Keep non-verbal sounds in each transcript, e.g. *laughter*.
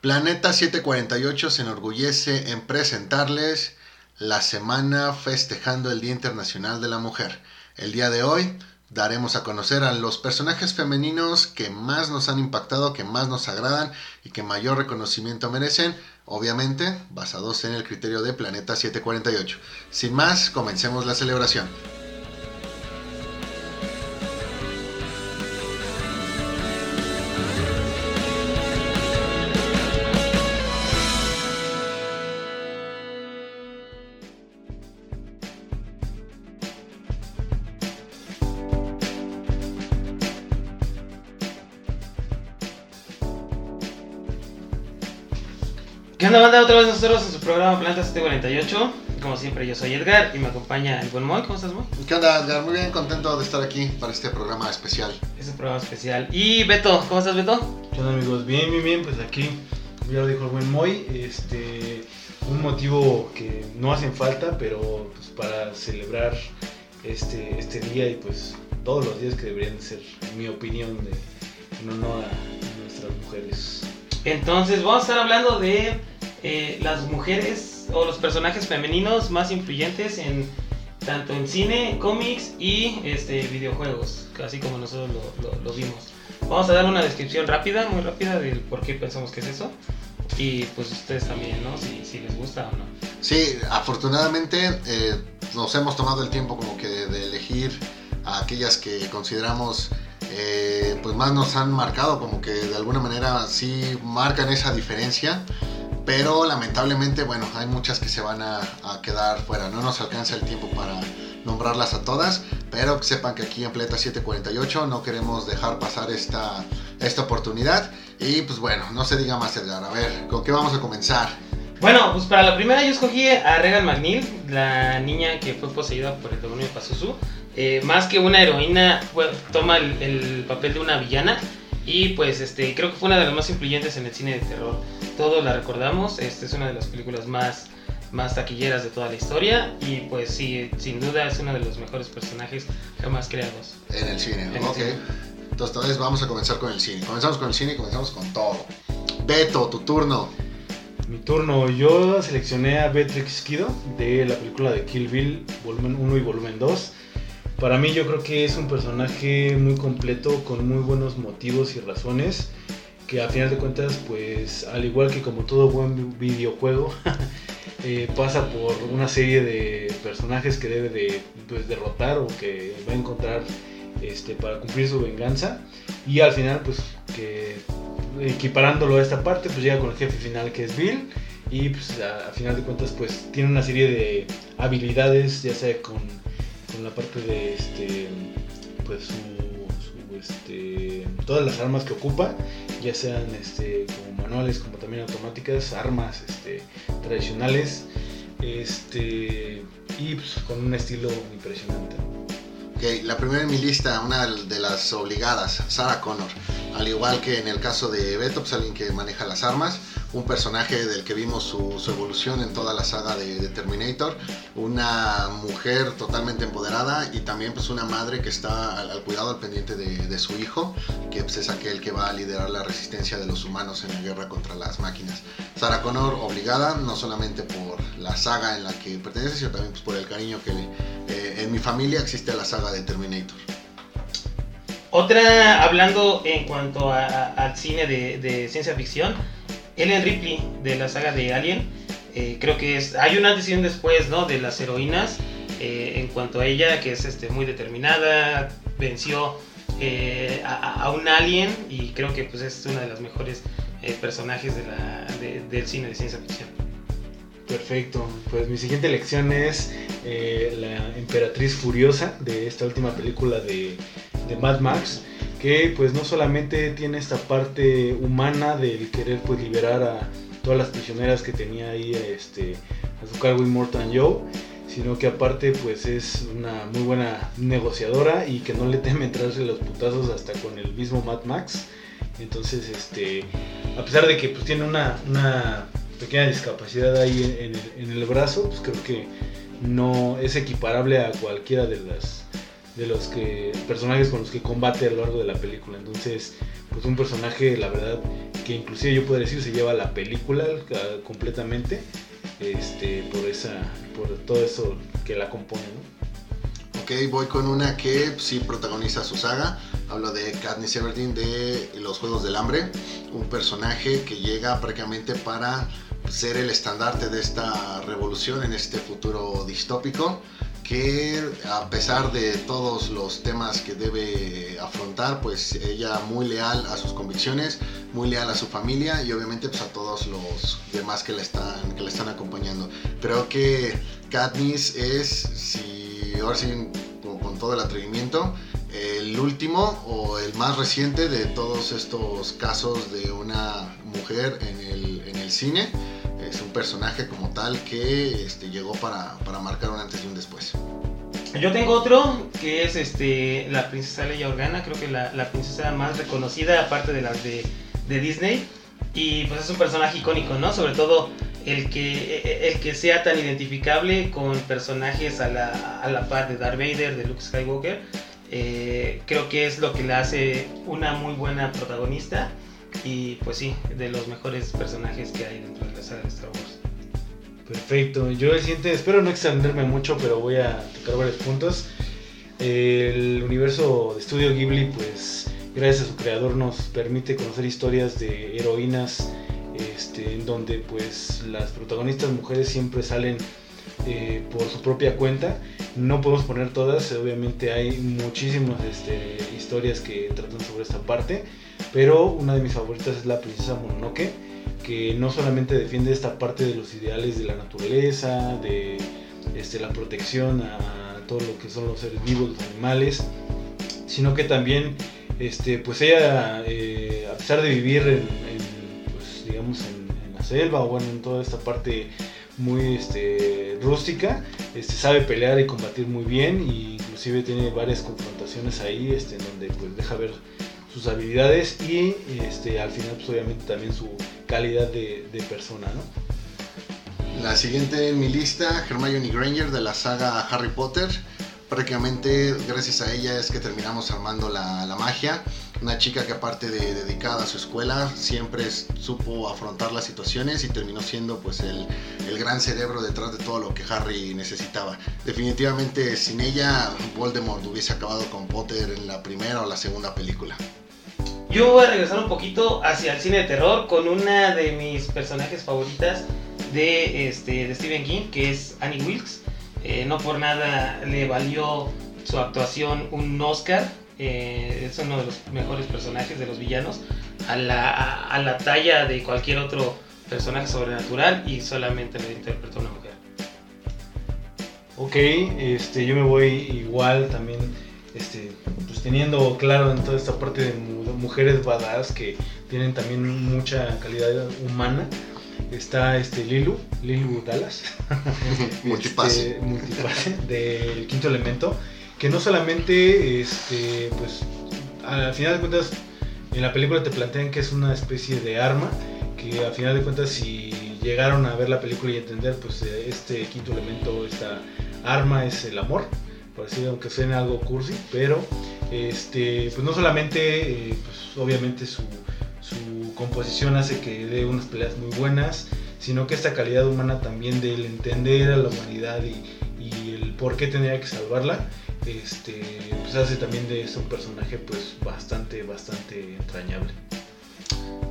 Planeta 748 se enorgullece en presentarles la semana festejando el Día Internacional de la Mujer. El día de hoy daremos a conocer a los personajes femeninos que más nos han impactado, que más nos agradan y que mayor reconocimiento merecen, obviamente basados en el criterio de Planeta 748. Sin más, comencemos la celebración. ¿Qué onda, banda? Otra vez nosotros en su programa Plantas 748. Como siempre, yo soy Edgar y me acompaña el buen Moy. ¿Cómo estás, Moy? ¿Qué onda, Edgar? Muy bien, contento de estar aquí para este programa especial. Es un programa especial. Y Beto, ¿cómo estás, Beto? ¿Qué onda amigos? Bien, bien, bien, pues aquí, como ya lo dijo el buen Moy, este, un motivo que no hacen falta, pero pues para celebrar este, este día y pues todos los días que deberían de ser, en mi opinión, de, en honor a nuestras mujeres. Entonces, vamos a estar hablando de eh, las mujeres o los personajes femeninos más influyentes en tanto en cine, cómics y este, videojuegos, así como nosotros lo, lo- lo vimos. Vamos a dar una descripción rápida, muy rápida, del por qué pensamos que es eso. Y pues ustedes también, ¿no? Si, si les gusta o no. Sí, afortunadamente eh, nos hemos tomado el tiempo como que de, de elegir a aquellas que consideramos eh, pues más nos han marcado, como que de alguna manera sí marcan esa diferencia, pero lamentablemente, bueno, hay muchas que se van a, quedar fuera, no nos alcanza el tiempo para nombrarlas a todas, pero sepan que aquí en Pleta 748 no queremos dejar pasar esta, esta oportunidad y pues bueno, no se diga más Edgar, a ver, ¿con qué vamos a comenzar? Bueno, pues para la primera yo escogí a Regan McNeil, la niña que fue poseída por el demonio de Pazuzu. Eh, más que una heroína, toma el papel de una villana y pues este creo que fue una de las más influyentes en el cine de terror. Todos la recordamos, esta es una de las películas más, más taquilleras de toda la historia y pues sí, sin duda es uno de los mejores personajes jamás creados. En el cine, En el ok. cine. Entonces, vamos a comenzar con el cine. Comenzamos con el cine y comenzamos con todo. Beto, tu turno. Mi turno, yo seleccioné a Beatrix Kido de la película de Kill Bill, volumen 1 y volumen 2. Para mí yo creo que es un personaje muy completo, con muy buenos motivos y razones, que a final de cuentas, pues al igual que como todo buen videojuego, *laughs* eh, pasa por una serie de personajes que debe de pues, derrotar o que va a encontrar este, para cumplir su venganza. Y al final, pues que equiparándolo a esta parte, pues llega con el jefe final que es Bill. Y pues a, a final de cuentas, pues tiene una serie de habilidades, ya sea con, con la parte de este, pues su, este, todas las armas que ocupa, ya sean este, como manuales, como también automáticas, armas este, tradicionales, este, y pues con un estilo impresionante. Ok, la primera en mi lista, una de las obligadas, Sarah Connor. Al igual que en el caso de Beto, pues alguien que maneja las armas, un personaje del que vimos su, su evolución en toda la saga de, de Terminator, una mujer totalmente empoderada y también pues una madre que está al, al cuidado, al pendiente de, de su hijo, que pues, es aquel que va a liderar la resistencia de los humanos en la guerra contra las máquinas. Sarah Connor obligada, no solamente por la saga en la que pertenece, sino también pues, por el cariño que eh, en mi familia existe la saga de Terminator. Otra, hablando en cuanto a- a- al cine de, de ciencia ficción, Ellen Ripley de la saga de Alien, eh, creo que es, hay una un después, ¿no? De las heroínas, eh, en cuanto a ella, que es este, muy determinada, venció eh, a, un alien y creo que pues es una de las mejores personajes del cine de ciencia ficción. Perfecto, pues mi siguiente elección es la Emperatriz Furiosa de esta última película de Mad Max, que pues no solamente tiene esta parte humana del querer pues liberar a todas las prisioneras que tenía ahí este, a su cargo Immortan Joe, sino que aparte pues es una muy buena negociadora y que no le teme entrarse los putazos hasta con el mismo Mad Max. Entonces, este, a pesar de que pues tiene una, una pequeña discapacidad ahí en, el, en el brazo, pues creo que no es equiparable a cualquiera de las de los que personajes con los que combate a lo largo de la película. Entonces, pues un personaje, la verdad, que inclusive yo puedo decir se lleva la película completamente este, por, esa, por todo eso que la compone. Ok, voy con una que sí protagoniza su saga. Hablo de Katniss Everdeen de Los Juegos del Hambre, un personaje que llega prácticamente para ser el estandarte de esta revolución en este futuro distópico que a pesar de todos los temas que debe afrontar, pues ella muy leal a sus convicciones, muy leal a su familia y obviamente pues a todos los demás que le están, que le están acompañando. Creo que Katniss es, si ahora sí, con, todo el atrevimiento, el último o el más reciente de todos estos casos de una mujer en el, en el cine es un personaje como tal que este, llegó para, para, marcar un antes y un después. Yo tengo otro que es este, la princesa Leia Organa, creo que la, la princesa más reconocida aparte de las de, de, Disney. Y pues es un personaje icónico, ¿no? Sobre todo el que, el que sea tan identificable con personajes a la, a la par de Darth Vader, de Luke Skywalker. Eh, creo que es lo que le hace una muy buena protagonista y pues sí, de los mejores personajes que hay dentro de la saga de Star. Perfecto, yo el siguiente, espero no extenderme mucho, pero voy a tocar varios puntos. El universo de Studio Ghibli, pues gracias a su creador nos permite conocer historias de heroínas este, en donde pues las protagonistas mujeres siempre salen eh, por su propia cuenta. No podemos poner todas, obviamente hay muchísimas este, historias que tratan sobre esta parte, pero una de mis favoritas es la princesa Mononoke, que no solamente defiende esta parte de los ideales de la naturaleza, de este, la protección a todo lo que son los seres vivos, los animales, sino que también, este, pues ella, eh, a pesar de vivir en, pues, digamos, en, la selva o bueno, en toda esta parte muy este, rústica, este, sabe pelear y combatir muy bien e inclusive tiene varias confrontaciones ahí este, en donde pues, deja ver sus habilidades y este, al final pues, obviamente también su calidad de, persona. ¿no? La siguiente en mi lista, Hermione Granger de la saga Harry Potter prácticamente gracias a ella es que terminamos armando la, la magia. Una chica que aparte de dedicada a su escuela, siempre supo afrontar las situaciones y terminó siendo pues el, el, gran cerebro detrás de todo lo que Harry necesitaba. Definitivamente sin ella Voldemort hubiese acabado con Potter en la primera o la segunda película. Yo voy a regresar un poquito hacia el cine de terror con una de mis personajes favoritas de, este, de Stephen King, que es Annie Wilkes. Eh, no por nada le valió su actuación un Oscar. Eh, es uno de los mejores personajes de los villanos. A la, a, la talla de cualquier otro personaje sobrenatural y solamente lo interpretó una mujer. Ok, este, yo me voy igual también, este, pues teniendo claro en toda esta parte de mujeres badass que tienen también mucha calidad humana está este Lilu, Lilu Dallas, *laughs* multipase, este, multipase del quinto elemento, que no solamente, este, pues, al final de cuentas, en la película te plantean que es una especie de arma, que al final de cuentas, si llegaron a ver la película y entender, pues, este quinto elemento, esta arma es el amor, por así aunque suene algo cursi, pero, este, pues, no solamente, eh, pues, obviamente su composición hace que dé unas peleas muy buenas, sino que esta calidad humana también del entender a la humanidad y, el por qué tendría que salvarla, este, pues hace también de este un personaje pues bastante, bastante entrañable.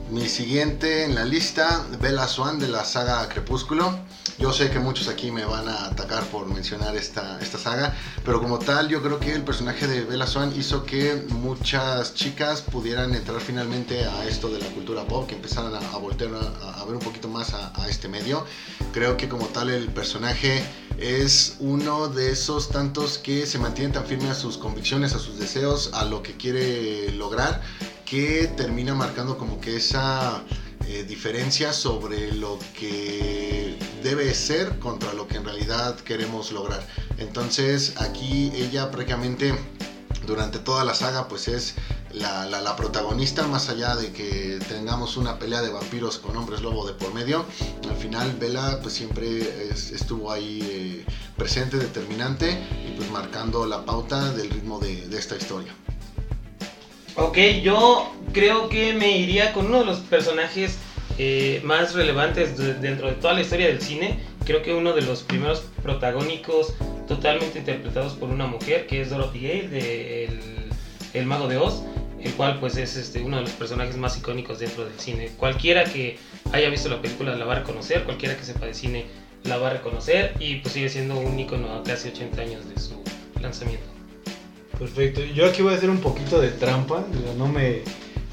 Mi siguiente en la lista, Bella Swan de la saga Crepúsculo. Yo sé que muchos aquí me van a atacar por mencionar esta, esta saga, pero como tal yo creo que el personaje de Bella Swan hizo que muchas chicas pudieran entrar finalmente a esto de la cultura pop, que empezaran a, voltear a, ver un poquito más a, a este medio. Creo que como tal el personaje es uno de esos tantos que se mantienen tan firme a sus convicciones, a sus deseos, a lo que quiere lograr, que termina marcando como que esa eh, diferencia sobre lo que debe ser contra lo que en realidad queremos lograr. Entonces aquí ella prácticamente durante toda la saga pues es la, protagonista, más allá de que tengamos una pelea de vampiros con hombres lobo de por medio, al final Bella pues siempre estuvo ahí eh, presente, determinante y pues marcando la pauta del ritmo de, esta historia. Ok, yo creo que me iría con uno de los personajes eh, más relevantes dentro de toda la historia del cine. Creo que uno de los primeros protagónicos totalmente interpretados por una mujer, que es Dorothy Gale, de el, Mago de Oz, el cual pues es este, uno de los personajes más icónicos dentro del cine. Cualquiera que haya visto la película la va a reconocer, cualquiera que sepa de cine la va a reconocer y pues sigue siendo un icono a casi 80 años de su lanzamiento. Perfecto, yo aquí voy a hacer un poquito de trampa, no me,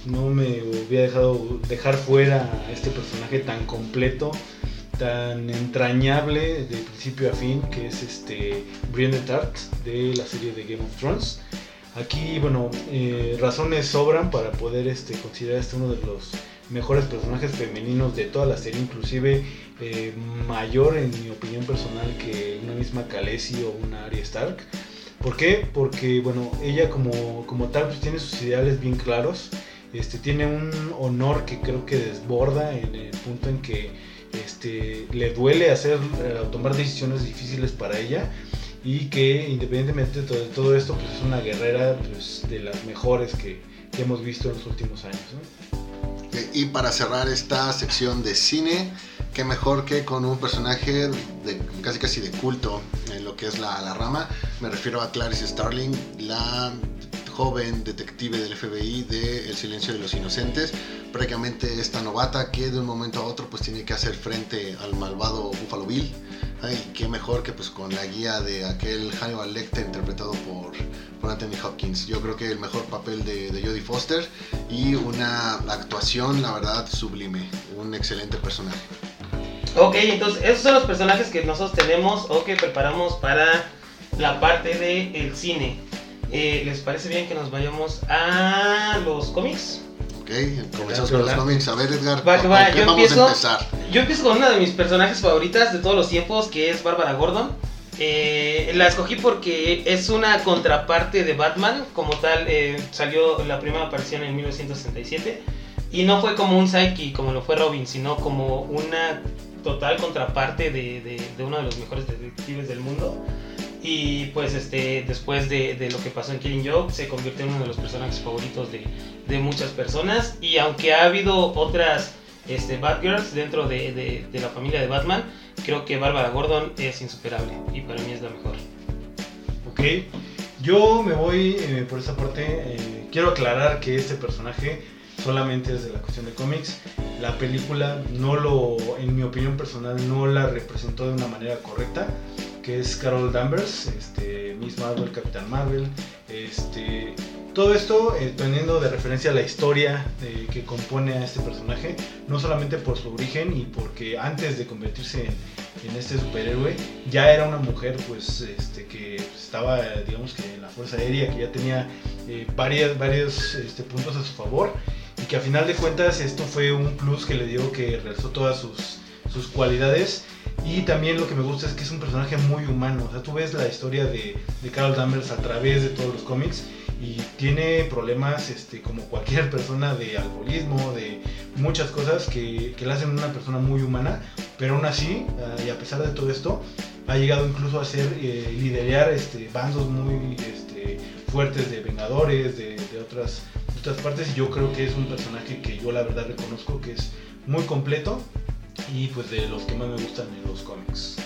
no me hubiera dejado dejar fuera a este personaje tan completo, tan entrañable de principio a fin, que es este Brienne Tart de la serie de Game of Thrones. Aquí, bueno, eh, razones sobran para poder este, considerar este uno de los mejores personajes femeninos de toda la serie, inclusive eh, mayor en mi opinión personal que una misma Khaleesi o una Arya Stark. ¿Por qué? Porque bueno, ella como, como tal pues tiene sus ideales bien claros, este, tiene un honor que creo que desborda en el punto en que este, le duele hacer, eh, tomar decisiones difíciles para ella y que independientemente de todo, esto pues es una guerrera pues, de las mejores que, que hemos visto en los últimos años. ¿no? Y para cerrar esta sección de cine, qué mejor que con un personaje de, casi casi de culto en lo que es la, la rama. Me refiero a Clarice Starling, la joven detective del FBI de El silencio de los inocentes, prácticamente esta novata que de un momento a otro pues tiene que hacer frente al malvado Buffalo Bill Ay, qué mejor que pues con la guía de aquel Hannibal Lecter interpretado por, por Anthony Hopkins. Yo creo que el mejor papel de, de Jodie Foster y una actuación, la verdad, sublime. Un excelente personaje. Ok, entonces esos son los personajes que nosotros tenemos o que preparamos para la parte del el cine. Eh, ¿Les parece bien que nos vayamos a los cómics? Ok, comenzamos con los cómics. A ver, Edgar, qué yo vamos empiezo, a empezar? Yo empiezo con una de mis personajes favoritas de todos los tiempos, que es Bárbara Gordon. Eh, la escogí porque es una contraparte de Batman, como tal, eh, salió la primera aparición en 1967. Y no fue como un sidekick como lo fue Robin, sino como una total contraparte de, uno de los mejores detectives del mundo. Y pues este, después de, lo que pasó en Killing Joke, se convierte en uno de los personajes favoritos de, de muchas personas. Y aunque ha habido otras este, Batgirls dentro de, la familia de Batman, creo que Bárbara Gordon es insuperable y para mí es la mejor. Ok, yo me voy eh, por esa parte. Eh, quiero aclarar que este personaje solamente es de la cuestión de cómics. La película no lo, en mi opinión personal, no la representó de una manera correcta que es Carol Danvers, este, Miss Marvel, Capitán Marvel, este, todo esto eh, teniendo de referencia la historia eh, que compone a este personaje, no solamente por su origen y porque antes de convertirse en, este superhéroe ya era una mujer pues este, que estaba digamos que en la fuerza aérea, que ya tenía eh, varias, varios este, puntos a su favor y que a final de cuentas esto fue un plus que le dio que realizó todas sus, sus cualidades y también lo que me gusta es que es un personaje muy humano. O sea, tú ves la historia de, de Carol Danvers a través de todos los cómics y tiene problemas este, como cualquier *laughs* persona de alcoholismo, de muchas cosas que, que la hacen una persona muy humana, pero aún así, ah, y a pesar de todo esto, ha llegado incluso a ser eh, liderar este, bandos muy este, fuertes de vengadores, de, otras, de otras partes, yo creo que es un personaje que yo la verdad reconozco que es muy completo y pues de los que más me gustan en los cómics.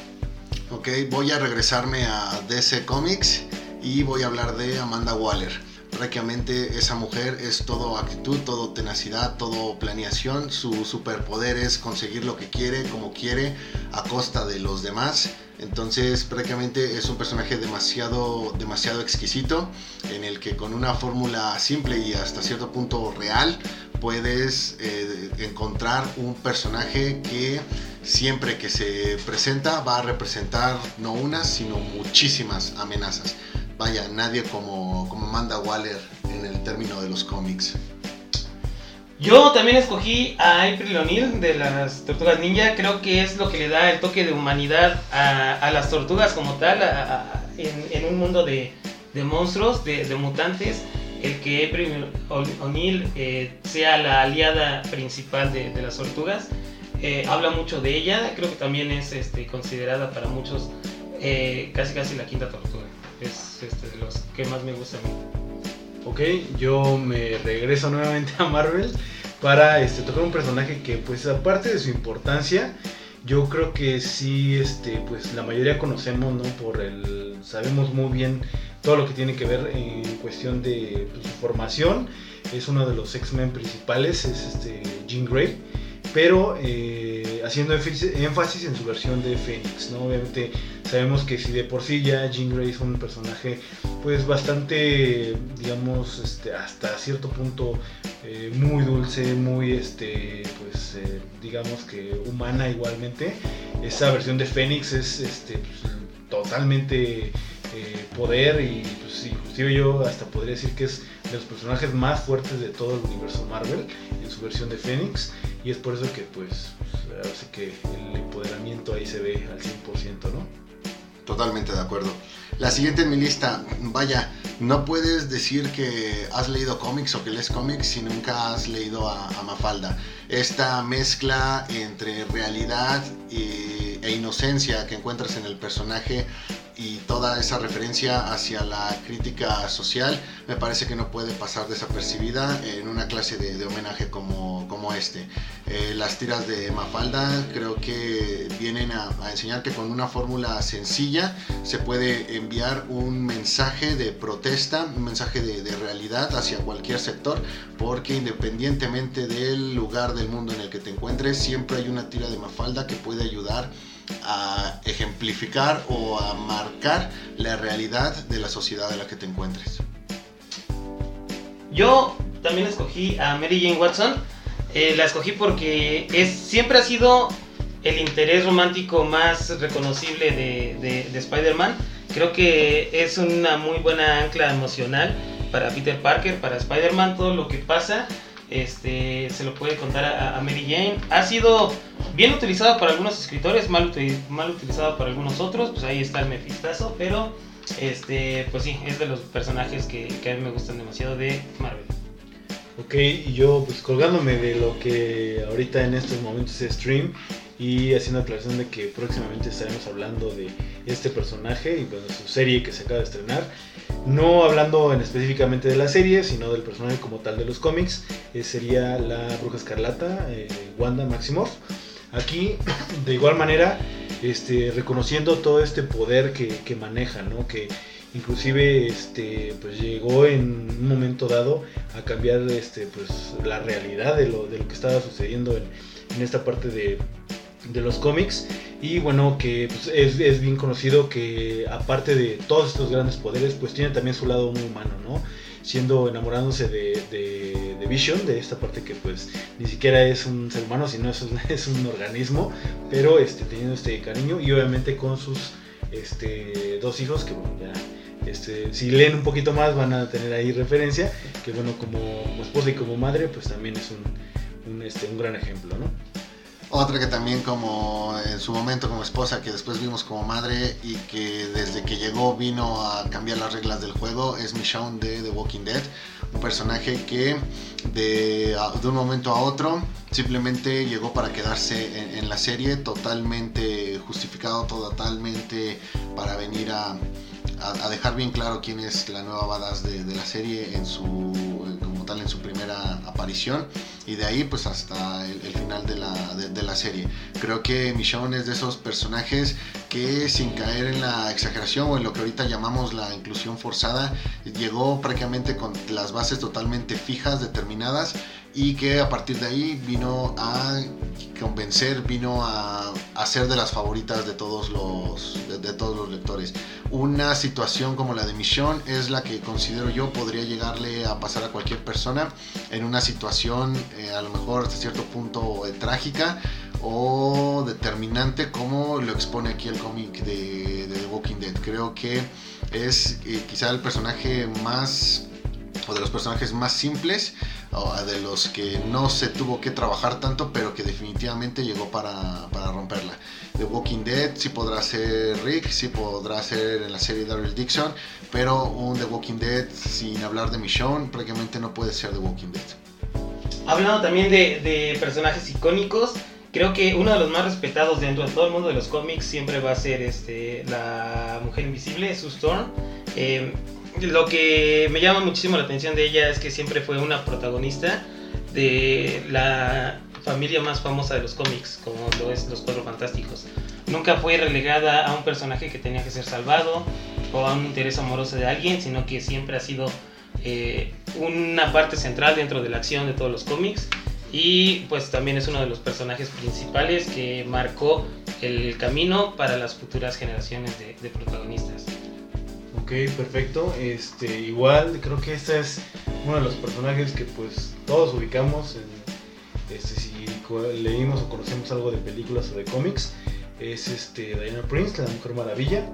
Ok, voy a regresarme a DC Comics y voy a hablar de Amanda Waller. Prácticamente esa mujer es todo actitud, todo tenacidad, todo planeación. Su superpoder es conseguir lo que quiere, como quiere, a costa de los demás. Entonces prácticamente es un personaje demasiado, demasiado exquisito en el que con una fórmula simple y hasta cierto punto real puedes eh, encontrar un personaje que siempre que se presenta va a representar no una, sino muchísimas amenazas. Vaya, nadie como, como Amanda Waller en el término de los cómics. Yo también escogí a April O'Neil de las Tortugas Ninja. Creo que es lo que le da el toque de humanidad a, las tortugas como tal, en, un mundo de, monstruos, de, de mutantes el que April O'Neil eh, sea la aliada principal de, las tortugas. Eh, habla mucho de ella, creo que también es este, considerada para muchos eh, casi casi la quinta tortuga. Es este, de los que más me gusta a mí. Ok, yo me regreso nuevamente a Marvel para este, tocar un personaje que pues aparte de su importancia, yo creo que sí, este, pues la mayoría conocemos, ¿no? Por el, sabemos muy bien todo lo que tiene que ver en cuestión de pues, su formación. Es uno de los X-Men principales, es este Jean Grey pero eh, haciendo énfasis en su versión de Fénix, ¿no? Obviamente sabemos que si de por sí ya Jean Grey es un personaje pues bastante, digamos, este, hasta cierto punto eh, muy dulce, muy, este, pues eh, digamos que humana igualmente, esa versión de Fénix es este, pues, totalmente poder y pues inclusive yo hasta podría decir que es de los personajes más fuertes de todo el universo Marvel en su versión de Fénix y es por eso que pues, ahora sí que el empoderamiento ahí se ve al 100%, ¿no? Totalmente de acuerdo. La siguiente en mi lista, vaya, no puedes decir que has leído cómics o que lees cómics si nunca has leído a, Mafalda. Esta mezcla entre realidad e inocencia que encuentras en el personaje y toda esa referencia hacia la crítica social me parece que no puede pasar desapercibida en una clase de, homenaje como, como este. Eh, las tiras de Mafalda creo que vienen a, enseñar que con una fórmula sencilla se puede enviar un mensaje de protesta, un mensaje de, realidad hacia cualquier sector, porque independientemente del lugar del mundo en el que te encuentres, siempre hay una tira de Mafalda que puede ayudar ejemplificar o a marcar la realidad de la sociedad en la que te encuentres. Yo también escogí a Mary Jane Watson. Eh, la escogí porque es, siempre ha sido el interés romántico más reconocible de, de Spider-Man. Creo que es una muy buena ancla emocional para Peter Parker, para Spider-Man, todo lo que pasa este, se lo puede contar a, Mary Jane. Ha sido bien utilizado por algunos escritores, mal, mal utilizado por algunos otros, pues ahí está el mefistazo, pero este, pues sí, es de los personajes que, a mí me gustan demasiado de Marvel. Ok, y yo pues colgándome de lo que ahorita en estos momentos es stream y haciendo aclaración de que próximamente estaremos hablando de este personaje y bueno, su serie que se acaba de estrenar. No hablando en específicamente de la serie, sino del personaje como tal de los cómics, eh, sería la Bruja Escarlata, eh, Wanda Maximoff. Aquí, *coughs* de igual manera, este, reconociendo todo este poder que, maneja, ¿no? que inclusive este, pues llegó en un momento dado a cambiar este, pues, la realidad de lo, de lo que estaba sucediendo en, en esta parte de, de los cómics y bueno que pues, es, bien conocido que aparte de todos estos grandes poderes pues tiene también su lado muy humano no siendo enamorándose de, de, Vision de esta parte que pues ni siquiera es un ser humano sino es un, *laughs* es un organismo pero este teniendo este cariño y obviamente con sus este dos hijos que bueno ya este, si leen un poquito más van a tener ahí referencia que bueno como, esposa y como madre pues también es un, un, este, un gran ejemplo ¿no? Otra que también como en su momento como esposa, que después vimos como madre y que desde que llegó vino a cambiar las reglas del juego, es Michonne de The Walking Dead. Un personaje que de, de un momento a otro simplemente llegó para quedarse en, la serie, totalmente justificado, totalmente para venir a, a, dejar bien claro quién es la nueva badass de, de la serie en su, como tal en su primera aparición y de ahí pues hasta el, final de la, de, la, serie. Creo que Michonne es de esos personajes que sin caer en la exageración o en lo que ahorita llamamos la inclusión forzada, llegó prácticamente con las bases totalmente fijas, determinadas y que a partir de ahí vino a convencer, vino a, a ser de las favoritas de todos los, de, todos los lectores. Una situación como la de Michonne es la que considero yo podría llegarle a pasar a cualquier persona en una situación eh, a lo mejor hasta cierto punto eh, trágica o determinante como lo expone aquí el cómic de, The Walking Dead. Creo que es eh, quizá el personaje más o de los personajes más simples o de los que no se tuvo que trabajar tanto, pero que definitivamente llegó para, para romperla. The Walking Dead sí podrá ser Rick, sí podrá ser en la serie Daryl Dixon, pero un The Walking Dead sin hablar de Michonne prácticamente no puede ser The Walking Dead. Hablando también de, de personajes icónicos, creo que uno de los más respetados dentro de todo el mundo de los cómics siempre va a ser este, la mujer invisible, Sue Storm. Eh, lo que me llama muchísimo la atención de ella es que siempre fue una protagonista de la familia más famosa de los cómics, como lo es Los Cuatro Fantásticos. Nunca fue relegada a un personaje que tenía que ser salvado o a un interés amoroso de alguien, sino que siempre ha sido eh, una parte central dentro de la acción de todos los cómics y pues también es uno de los personajes principales que marcó el camino para las futuras generaciones de, protagonistas. Ok, perfecto. Este, igual creo que este es uno de los personajes que pues todos ubicamos. este, si leímos o conocemos algo de películas o de cómics, es este Diana Prince, la Mujer Maravilla.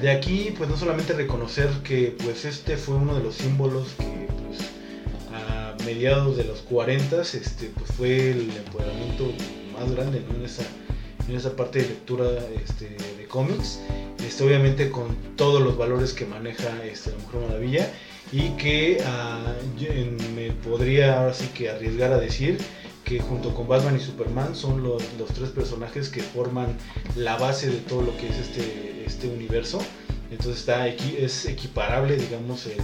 De aquí pues no solamente reconocer que pues este fue uno de los símbolos que pues a mediados de los 40 este, pues fue el empoderamiento más grande en esa en esa parte de lectura este, de cómics, este, obviamente con todos los valores que maneja este, la Mujer Maravilla y que ah, me podría ahora sí que arriesgar a decir junto con Batman y Superman son los, los, tres personajes que forman la base de todo lo que es este, este universo. Entonces está es equiparable, digamos, eh,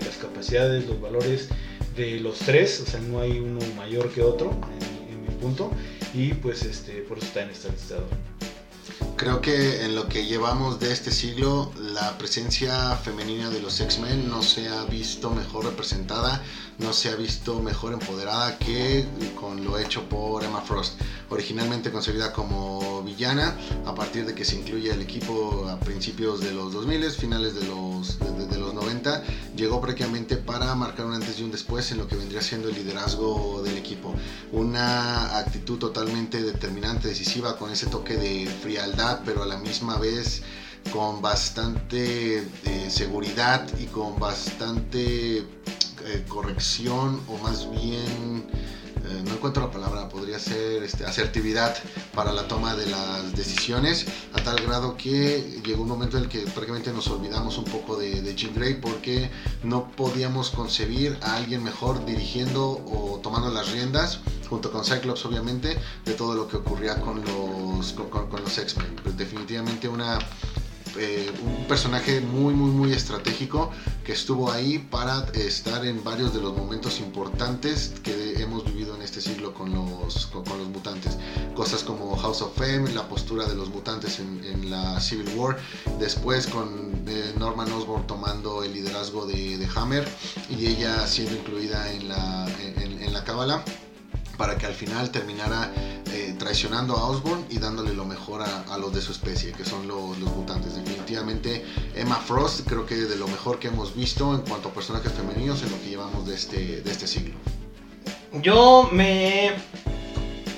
las capacidades, los valores de los tres, o sea, no hay uno mayor que otro, en, en mi punto y pues este, por eso está en este listado. Creo que en lo que llevamos de este siglo, la presencia femenina de los X-Men no se ha visto mejor representada no se ha visto mejor empoderada que con lo hecho por Emma Frost. Originalmente concebida como villana, a partir de que se incluye el equipo a principios de los 2000, finales de los, de, los 90, llegó prácticamente para marcar un antes y un después en lo que vendría siendo el liderazgo del equipo. Una actitud totalmente determinante, decisiva, con ese toque de frialdad, pero a la misma vez con bastante eh, seguridad y con bastante eh, corrección o más bien, eh, no encuentro la palabra, podría ser este, asertividad para la toma de las decisiones, a tal grado que llegó un momento en el que prácticamente nos olvidamos un poco de, Jean Grey porque no podíamos concebir a alguien mejor dirigiendo o tomando las riendas junto con Cyclops obviamente de todo lo que ocurría con los, con, con los X-Men. Definitivamente una eh, un personaje muy, muy, muy estratégico que estuvo ahí para estar en varios de los momentos importantes que hemos vivido en este siglo con los, con, los mutantes. Cosas como House of Fame, la postura de los mutantes en, la Civil War, después con eh, Norman Osborn tomando el liderazgo de, Hammer y ella siendo incluida en la, en, la cábala para que al final terminara eh, traicionando a Osborn y dándole lo mejor a, los de su especie, que son los, mutantes. Definitivamente Emma Frost creo que de lo mejor que hemos visto en cuanto a personajes femeninos en lo que llevamos de este, de este siglo. Yo me,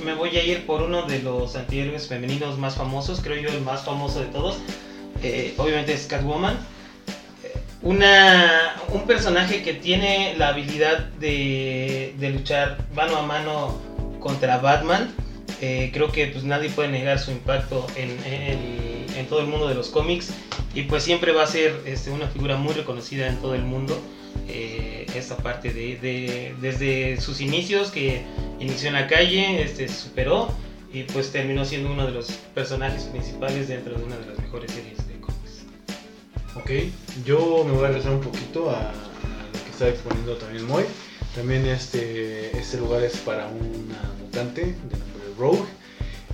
me voy a ir por uno de los antihéroes femeninos más famosos, creo yo el más famoso de todos. Eh, obviamente es Catwoman una, un personaje que tiene la habilidad de, luchar mano a mano contra Batman. Eh, creo que pues nadie puede negar su impacto en, todo el mundo de los cómics y pues siempre va a ser este, una figura muy reconocida en todo el mundo. Eh, esta parte de, desde sus inicios que inició en la calle, este, superó y pues terminó siendo uno de los personajes principales dentro de una de las mejores series Ok, yo me voy a regresar un poquito a, lo que estaba exponiendo también Moy. También este, este lugar es para una mutante de nombre Rogue.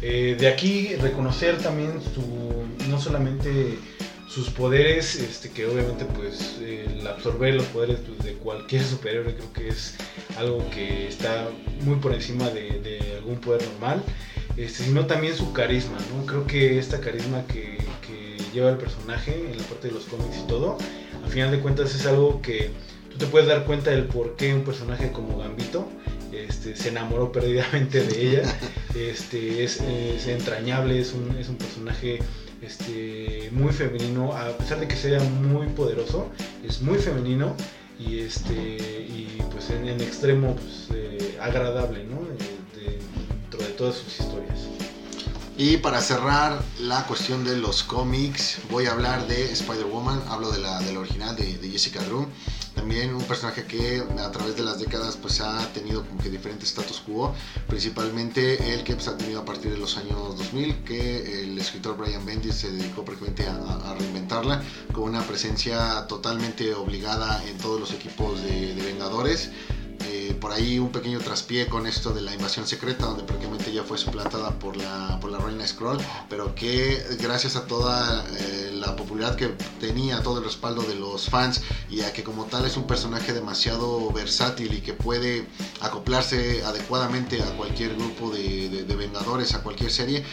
Eh, de aquí reconocer también su, no solamente sus poderes, este, que obviamente pues el absorber los poderes pues, de cualquier superhéroe creo que es algo que está muy por encima de, algún poder normal, este, sino también su carisma, ¿no? Creo que esta carisma que lleva el personaje en la parte de los cómics y todo, al final de cuentas es algo que tú te puedes dar cuenta del por qué un personaje como Gambito este, se enamoró perdidamente de ella. *laughs* Este, es, entrañable, es un, es un personaje este, muy femenino, a pesar de que sea muy poderoso, es muy femenino y, este, y pues en, extremo pues, eh, agradable ¿no? dentro de todas sus historias. Y para cerrar la cuestión de los cómics, voy a hablar de Spider-Woman, hablo de la, de la original de, de Jessica Drew. También un personaje que a través de las décadas pues ha tenido como que diferentes status quo, principalmente el que pues, ha tenido a partir de los años 2000, que el escritor Brian Bendis se dedicó prácticamente a, reinventarla con una presencia totalmente obligada en todos los equipos de, de Vengadores por ahí un pequeño traspié con esto de la invasión secreta, donde prácticamente ya fue suplantada por la, por la reina Scroll, pero que gracias a toda eh, la popularidad que tenía, todo el respaldo de los fans y a que como tal es un personaje demasiado versátil y que puede acoplarse adecuadamente a cualquier grupo de, de Vengadores, a cualquier serie,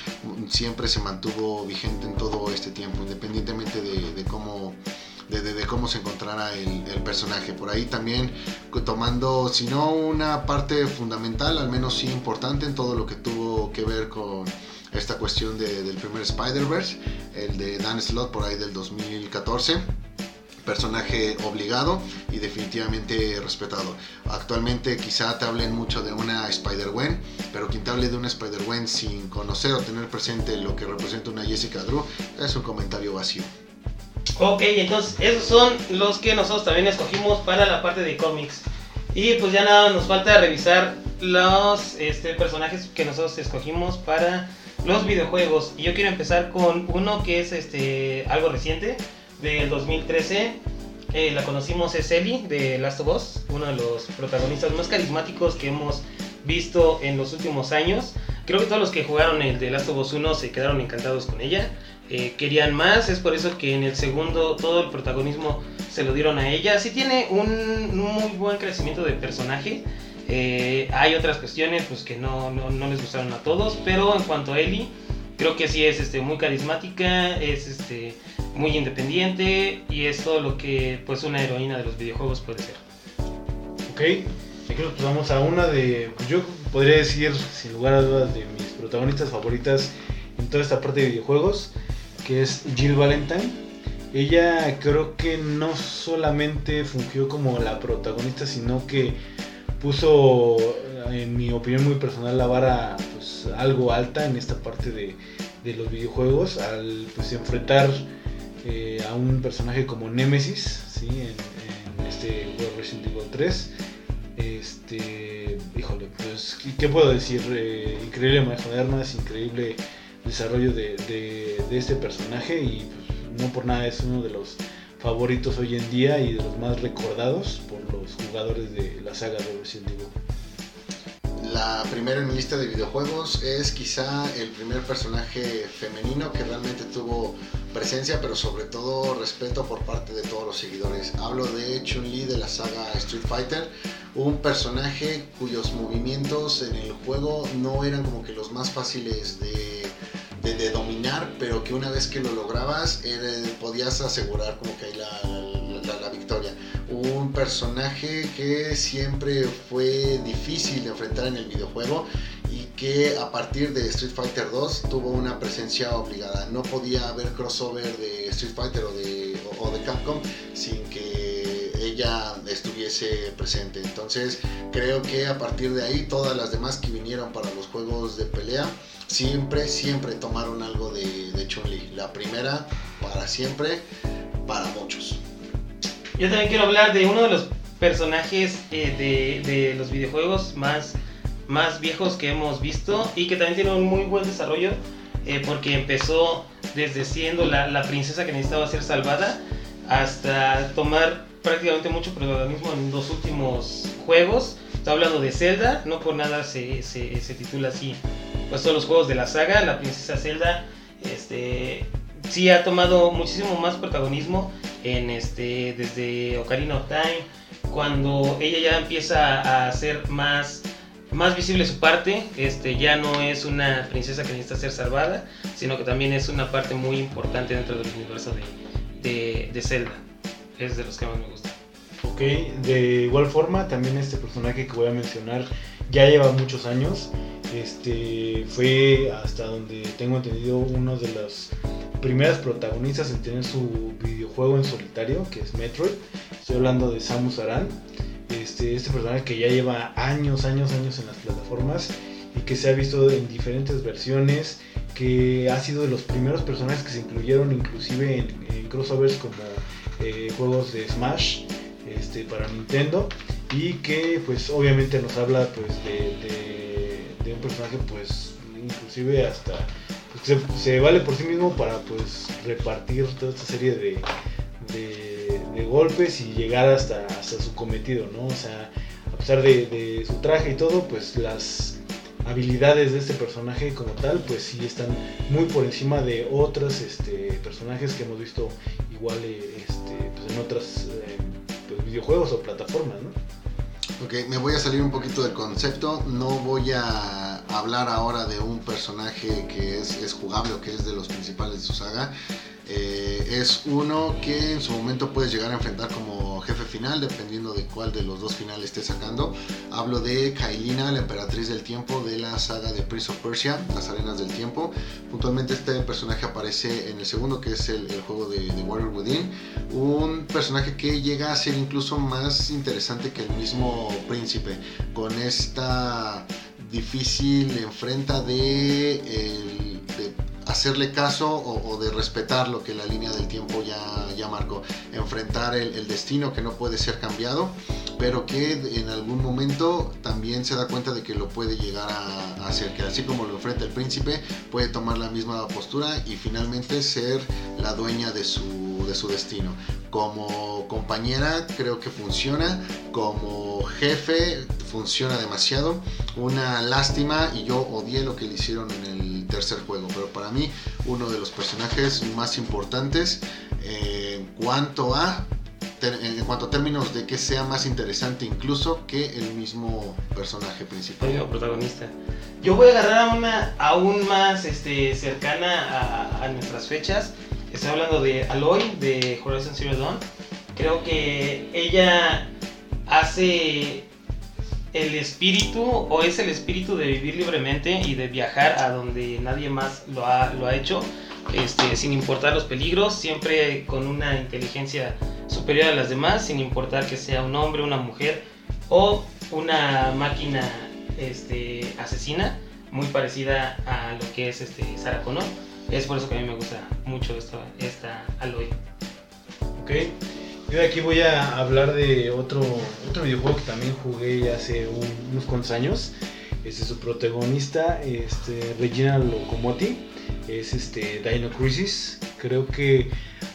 siempre se mantuvo vigente en todo este tiempo, independientemente de cómo de, cómo se encontrara el, personaje. Por ahí también tomando, si no una parte fundamental, al menos sí importante en todo lo que tuvo que ver con esta cuestión del primer Spider-Verse, el de Dan Slott por ahí del 2014 personaje obligado y definitivamente respetado. Actualmente quizá te hablen mucho de una Spider-Gwen, pero quien te hable de una Spider-Gwen sin conocer o tener presente lo que representa una Jessica Drew es un comentario vacío. Ok, entonces esos son los que nosotros también escogimos para la parte de cómics. Y pues ya nada, nos falta revisar los este, personajes que nosotros escogimos para los videojuegos. Y yo quiero empezar con uno que es este algo reciente, del 2013. Eh, la conocimos es Ellie de Last of Us, uno de los protagonistas más carismáticos que hemos visto en los últimos años. Creo que todos los que jugaron el de Last of Us 1 se quedaron encantados con ella. Eh, querían más, es por eso que en el segundo todo el protagonismo se lo dieron a ella. Sí tiene un, muy buen crecimiento de personaje. Eh, hay otras cuestiones pues, que no, no, les gustaron a todos, pero en cuanto a Ellie, creo que sí es este, muy carismática, es este, muy independiente y es todo lo que pues, una heroína de los videojuegos puede ser. Ok, aquí nos vamos a una de, pues, yo podría decir sin lugar a dudas de mis protagonistas favoritas en toda esta parte de videojuegos que es Jill Valentine. Ella creo que no solamente fungió como la protagonista, sino que puso, en mi opinión muy personal, la vara pues, algo alta en esta parte de, los videojuegos al pues, enfrentar eh, a un personaje como Nemesis ¿sí? en, este juego Resident Evil 3. Este, híjole, pues, ¿qué puedo decir? Eh, increíble manejo de armas, increíble desarrollo de, este personaje y pues, no por nada es uno de los favoritos hoy en día y de los más recordados por los jugadores de la saga de Resident Evil. La primera en mi lista de videojuegos es quizá el primer personaje femenino que realmente tuvo presencia, pero sobre todo respeto por parte de todos los seguidores. Hablo de Chun-Li de la saga Street Fighter, un personaje cuyos movimientos en el juego no eran como que los más fáciles de de, dominar, pero que una vez que lo lograbas podías asegurar como que hay la, la, victoria. Un personaje que siempre fue difícil de enfrentar en el videojuego y que a partir de Street Fighter 2 tuvo una presencia obligada. No podía haber crossover de Street Fighter o de, o de Capcom sin que ella estuviese presente. Entonces creo que a partir de ahí todas las demás que vinieron para los juegos de pelea siempre, siempre tomaron algo de, de Chun-Li. La primera, para siempre, para muchos. Yo también quiero hablar de uno de los personajes eh, de, los videojuegos más, más viejos que hemos visto y que también tiene un muy buen desarrollo eh, porque empezó desde siendo la, la, princesa que necesitaba ser salvada hasta tomar prácticamente mucho protagonismo en los últimos juegos. Está hablando de Zelda, no por nada se, se, se titula así pues todos los juegos de la saga, la princesa Zelda, este, sí ha tomado muchísimo más protagonismo en este, desde Ocarina of Time, cuando ella ya empieza a hacer más, más visible su parte, este, ya no es una princesa que necesita ser salvada, sino que también es una parte muy importante dentro del universo de, de, Zelda. Es de los que más me gusta. De igual forma, también este personaje que voy a mencionar ya lleva muchos años este, fue hasta donde tengo entendido uno de las primeras protagonistas en tener su videojuego en solitario, que es Metroid. Estoy hablando de Samus Aran. Este, este personaje que ya lleva años, años, años en las plataformas y que se ha visto en diferentes versiones que ha sido de los primeros personajes que se incluyeron inclusive en, crossovers como eh, juegos de Smash este, para Nintendo y que pues obviamente nos habla pues de, un personaje pues inclusive hasta pues, se, vale por sí mismo para pues repartir toda esta serie de, de, golpes y llegar hasta, hasta su cometido, ¿no? O sea, a pesar de, su traje y todo, pues las habilidades de este personaje como tal, pues sí están muy por encima de otros este, personajes que hemos visto igual eh, este, pues en otros eh, videojuegos o plataformas, ¿no? Ok, me voy a salir un poquito del concepto. No voy a hablar ahora de un personaje que es, jugable o que es de los principales de su saga. Eh, es uno que en su momento puedes llegar a enfrentar como jefe final, dependiendo de cuál de los dos finales estés sacando. Hablo de Kailina, la emperatriz del tiempo de la saga de Prince of Persia, las arenas del tiempo. Puntualmente este personaje aparece en el segundo, que es el, juego de, de Warrior Within. Un personaje que llega a ser incluso más interesante que el mismo príncipe, con esta difícil enfrenta de, de hacerle caso o, de respetar lo que la línea del tiempo ya, ya marcó, enfrentar el, destino que no puede ser cambiado, pero que en algún momento también se da cuenta de que lo puede llegar a, hacer, que así como lo enfrenta el príncipe, puede tomar la misma postura y finalmente ser la dueña de su, de su destino. Como compañera creo que funciona, como jefe funciona demasiado, una lástima y yo odié lo que le hicieron en el tercer juego, pero para mí uno de los personajes más importantes eh, en cuanto a en cuanto a términos de que sea más interesante incluso que el mismo personaje principal. Protagonista. Yo voy a agarrar a una aún más este, cercana a, nuestras fechas. Estoy hablando de Aloy de Horizon Zero Dawn. Creo que ella hace el espíritu o es el espíritu de vivir libremente y de viajar a donde nadie más lo ha, hecho, este, sin importar los peligros, siempre con una inteligencia superior a las demás, sin importar que sea un hombre, una mujer o una máquina este, asesina, muy parecida a lo que es este, Sarah Connor. Es por eso que a mí me gusta mucho esta, esta Aloy. Ok. Yo aquí voy a hablar de otro, otro videojuego que también jugué hace unos cuantos años. Este, su protagonista, este, Regina Locomotti, es este, Dino Crisis. Creo que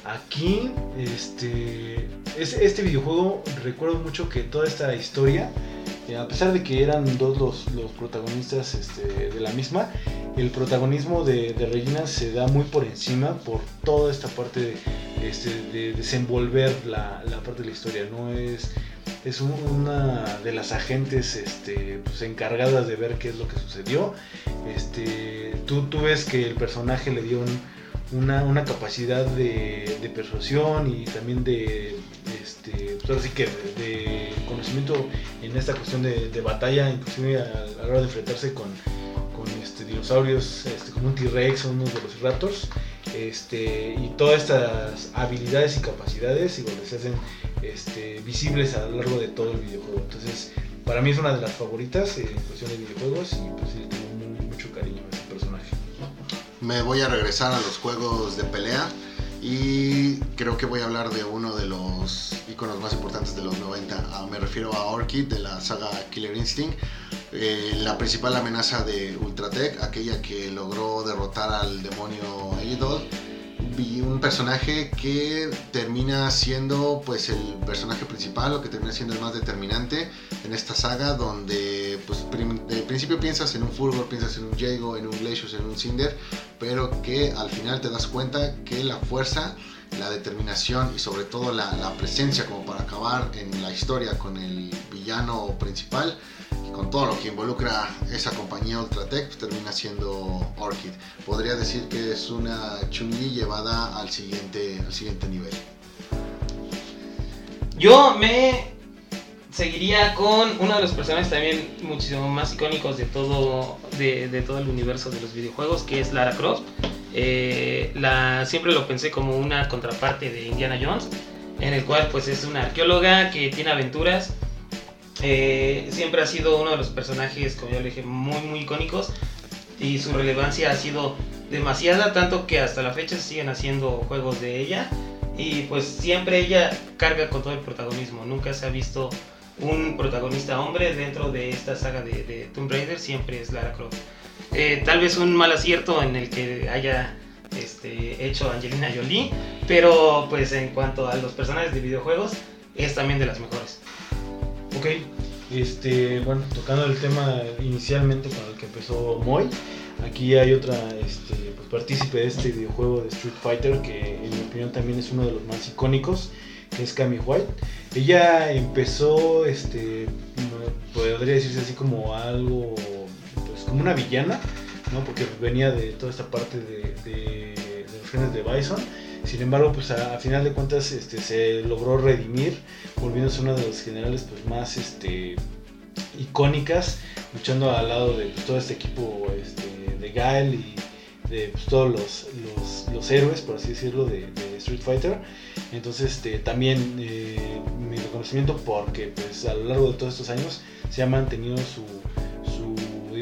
aquí, este, este videojuego, recuerdo mucho que toda esta historia, a pesar de que eran dos los, los protagonistas este, de la misma, el protagonismo de, de, Regina se da muy por encima por toda esta parte de este, de desenvolver la, parte de la historia, ¿no? Es, es una de las agentes este, pues, encargadas de ver qué es lo que sucedió. Este, tú, tú ves que el personaje le dio una, capacidad de, persuasión y también de, este, pues, así que de, conocimiento en esta cuestión de, batalla, inclusive a, la hora de enfrentarse con, con este, dinosaurios este, como un T-Rex o uno de los Raptors. Este, y todas estas habilidades y capacidades igual se hacen este, visibles a lo largo de todo el videojuego. Entonces, para mí es una de las favoritas en cuestión de videojuegos y pues Me voy a regresar a los juegos de pelea y creo que voy a hablar de uno de los iconos más importantes de los 90. Ah, me refiero a Orchid de la saga Killer Instinct. Eh, la principal amenaza de Ultratech, aquella que logró derrotar al demonio Eidol un personaje que termina siendo pues el personaje principal o que termina siendo el más determinante en esta saga donde pues de principio piensas en un Fulgor, piensas en un Jago, en un Glacius, en un Cinder, pero que al final te das cuenta que la fuerza, la determinación y sobre todo la, presencia como para acabar en la historia con el villano principal con todo lo que involucra esa compañía Ultratech, pues, termina siendo Orchid. Podría decir que es una chun llevada al siguiente, al siguiente nivel. Yo me seguiría con uno de los personajes también muchísimo más icónicos de todo, de, todo el universo de los videojuegos, que es Lara Croft. Eh, la, siempre lo pensé como una contraparte de Indiana Jones, en el cual pues es una arqueóloga que tiene aventuras eh, siempre ha sido uno de los personajes, como ya le dije, muy, muy icónicos. Y su relevancia ha sido demasiada, tanto que hasta la fecha siguen haciendo juegos de ella y pues siempre ella carga con todo el protagonismo, nunca se ha visto un protagonista hombre dentro de esta saga de, Tomb Raider, siempre es Lara Croft. Eh, tal vez un mal acierto en el que haya este, hecho Angelina Jolie, pero pues en cuanto a los personajes de videojuegos, es también de las mejores. Ok, este, bueno, tocando el tema inicialmente con el que empezó Moy, aquí hay otra este, pues, partícipe de este videojuego de Street Fighter que en mi opinión también es uno de los más icónicos, que es Cami White. Ella empezó, este, podría decirse así como algo, como una villana, ¿no? Porque venía de toda esta parte de, los genes de Bison. Sin embargo, pues a, final de cuentas este, se logró redimir, volviéndose una de las generales pues, más este, icónicas, luchando al lado de pues, todo este equipo este, de Gael y de pues, todos los, los, héroes, por así decirlo, de, Street Fighter. Entonces, este, también eh, mi reconocimiento porque pues, a lo largo de todos estos años se ha mantenido su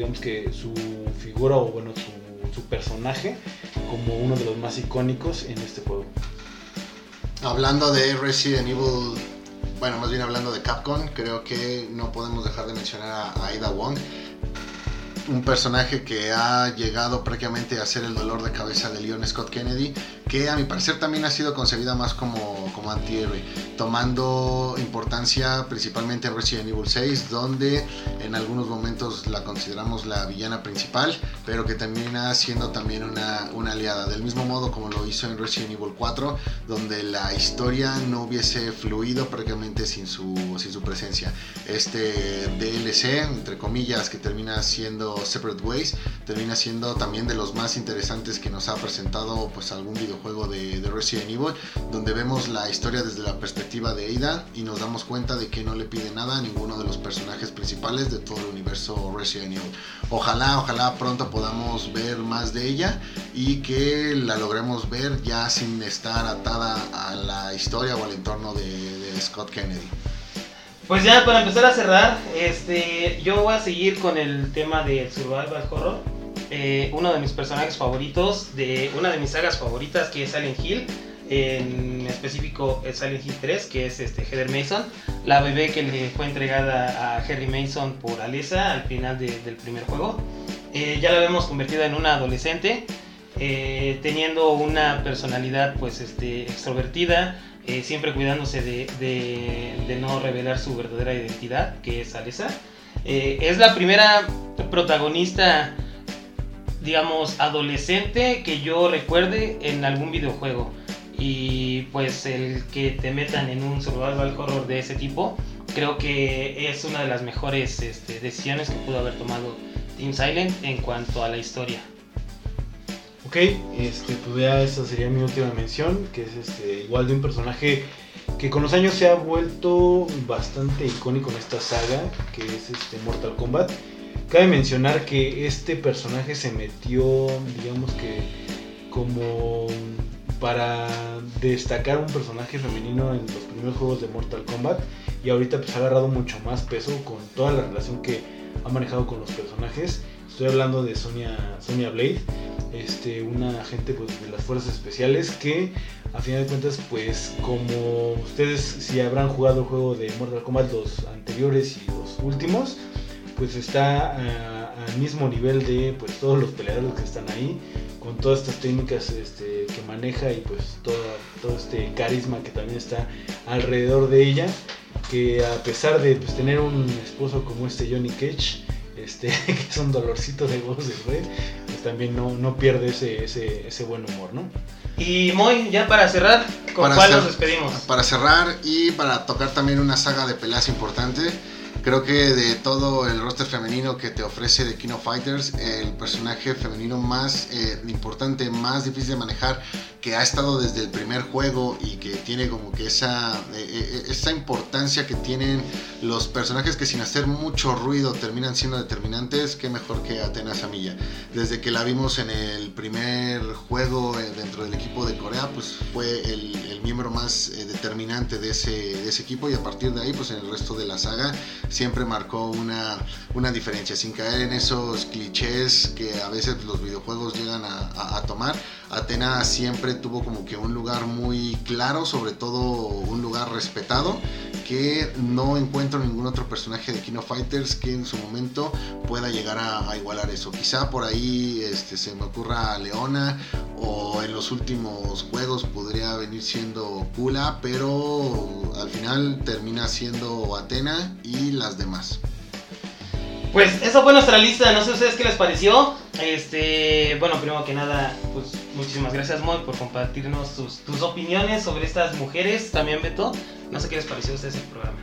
digamos que su figura o bueno, su, su personaje como uno de los más icónicos en este juego. Hablando de Resident Evil, bueno, más bien hablando de Capcom, creo que no podemos dejar de mencionar a Aida Wong un personaje que ha llegado prácticamente a ser el dolor de cabeza de Leon Scott Kennedy, que a mi parecer también ha sido concebida más como, como antihéroe, tomando importancia principalmente en Resident Evil 6, donde en algunos momentos la consideramos la villana principal, pero que termina siendo también una, una aliada, del mismo modo como lo hizo en Resident Evil 4, donde la historia no hubiese fluido prácticamente sin su, sin su presencia. Este DLC, entre comillas, que termina siendo Separate Ways termina siendo también de los más interesantes que nos ha presentado pues algún videojuego de, Resident Evil donde vemos la historia desde la perspectiva de Ada y nos damos cuenta de que no le pide nada a ninguno de los personajes principales de todo el universo Resident Evil. Ojalá, ojalá pronto podamos ver más de ella y que la logremos ver ya sin estar atada a la historia o al entorno de Scott Kennedy. Pues ya para empezar a cerrar, este, yo voy a seguir con el tema del survival horror. Eh, uno de mis personajes favoritos, de una de mis sagas favoritas, que es Silent Hill, en específico Silent Hill 3, que es este Heather Mason, la bebé que le fue entregada a Harry Mason por Alessa al final del primer juego. Eh, ya la vemos convertida en una adolescente, eh, teniendo una personalidad pues este, extrovertida, eh, siempre cuidándose de, no revelar su verdadera identidad, que es Alessa. Eh, es la primera protagonista, digamos, adolescente que yo recuerde en algún videojuego. Y pues el que te metan en un survival horror de ese tipo, creo que es una de las mejores este, decisiones que pudo haber tomado Team Silent en cuanto a la historia. Ok, este, pues ya esa sería mi última mención, que es este, igual de un personaje que con los años se ha vuelto bastante icónico en esta saga, que es este Mortal Kombat. Cabe mencionar que este personaje se metió, digamos que como para destacar un personaje femenino en los primeros juegos de Mortal Kombat y ahorita pues ha agarrado mucho más peso con toda la relación que ha manejado con los personajes. Estoy hablando de Sonia, Sonia Blade, este, una agente pues, de las fuerzas especiales que a final de cuentas pues como ustedes si habrán jugado el juego de Mortal Kombat los anteriores y los últimos pues está al mismo nivel de pues todos los peleadores que están ahí con todas estas técnicas este, que maneja y pues todo, todo este carisma que también está alrededor de ella que a pesar de pues, tener un esposo como este Johnny Cage este, *laughs* que es un dolorcito de voz de güey, pues también no, no pierde ese, ese, ese, buen humor, ¿no? Y muy, ya para cerrar, ¿con cuál nos despedimos? Para cerrar y para tocar también una saga de peleas importante, creo que de todo el roster femenino que te ofrece de Kino Fighters, el personaje femenino más eh, importante, más difícil de manejar, que ha estado desde el primer juego y que tiene como que esa, eh, eh, esa importancia que tienen los personajes que sin hacer mucho ruido terminan siendo determinantes, qué mejor que Atenas Amilla. Desde que la vimos en el primer juego eh, dentro del equipo de Corea, pues fue el, miembro más determinante de ese, de ese equipo y a partir de ahí, pues en el resto de la saga siempre marcó una, una diferencia, sin caer en esos clichés que a veces los videojuegos llegan a, a tomar. Atena siempre tuvo como que un lugar muy claro, sobre todo un lugar respetado, que no encuentro ningún otro personaje de Kino Fighters que en su momento pueda llegar a, igualar eso. Quizá por ahí este, se me ocurra Leona o en los últimos juegos podría venir siendo Kula, pero al final termina siendo Atena y las demás. Pues esa fue nuestra lista, no sé ustedes qué les pareció. Este, bueno, primero que nada, pues muchísimas gracias Moy por compartirnos tus, tus opiniones sobre estas mujeres. También Beto, no sé qué les pareció a ustedes el programa.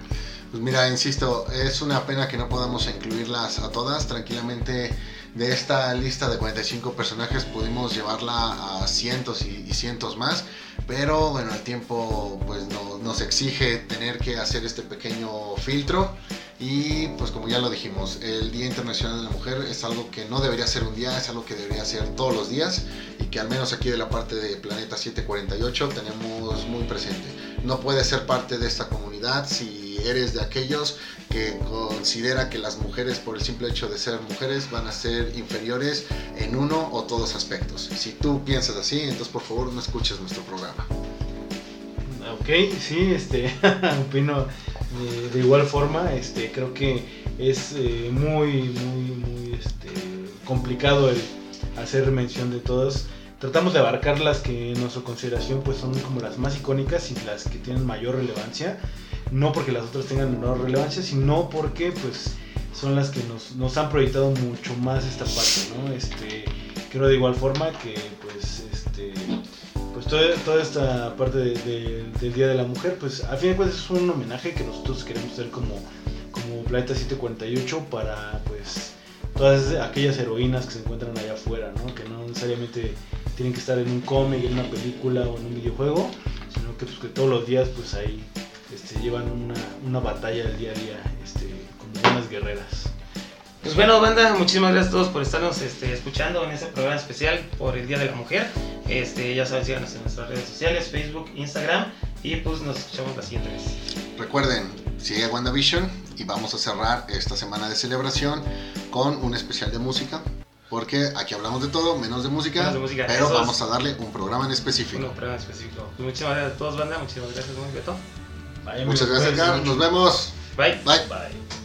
Pues mira, insisto, es una pena que no podamos incluirlas a todas. Tranquilamente de esta lista de 45 personajes pudimos llevarla a cientos y, cientos más. Pero bueno, el tiempo pues nos exige tener que hacer este pequeño filtro. Y pues como ya lo dijimos, el Día Internacional de la Mujer es algo que no debería ser un día, es algo que debería ser todos los días y que al menos aquí de la parte de Planeta 748 tenemos muy presente. No puedes ser parte de esta comunidad si eres de aquellos que considera que las mujeres por el simple hecho de ser mujeres van a ser inferiores en uno o todos aspectos. Si tú piensas así, entonces por favor no escuches nuestro programa. Ok, sí, este, *laughs* opino de igual forma, este, creo que es eh, muy, muy, muy este, complicado el hacer mención de todas. Tratamos de abarcar las que en nuestra consideración pues son como las más icónicas y las que tienen mayor relevancia. No porque las otras tengan menor relevancia, sino porque pues son las que nos, nos han proyectado mucho más esta parte, ¿no? Este, creo de igual forma que pues este pues toda, esta parte del Día de la Mujer, pues a fin de cuentas es un homenaje que nosotros queremos hacer como, como Planeta 748 para pues todas aquellas heroínas que se encuentran allá afuera, ¿no? que no necesariamente tienen que estar en un cómic, en una película o en un videojuego, sino que, pues, todos los días pues ahí este, llevan una, una batalla del día a día este, como unas guerreras. Pues bueno, banda, muchísimas gracias a todos por estarnos este, escuchando en este programa especial por el Día de la Mujer. Este, ya saben, síganos en nuestras redes sociales, Facebook, Instagram y pues nos escuchamos la siguiente vez. Recuerden, sigue WandaVision y vamos a cerrar esta semana de celebración con un especial de música. Porque aquí hablamos de todo, menos de música, pero vamos a darle un programa en específico. Un programa específico. Pues muchísimas gracias a todos, banda. Muchísimas gracias, muy Beto. Muchas gracias, Edgar. Nos vemos. Bye. Bye. Bye.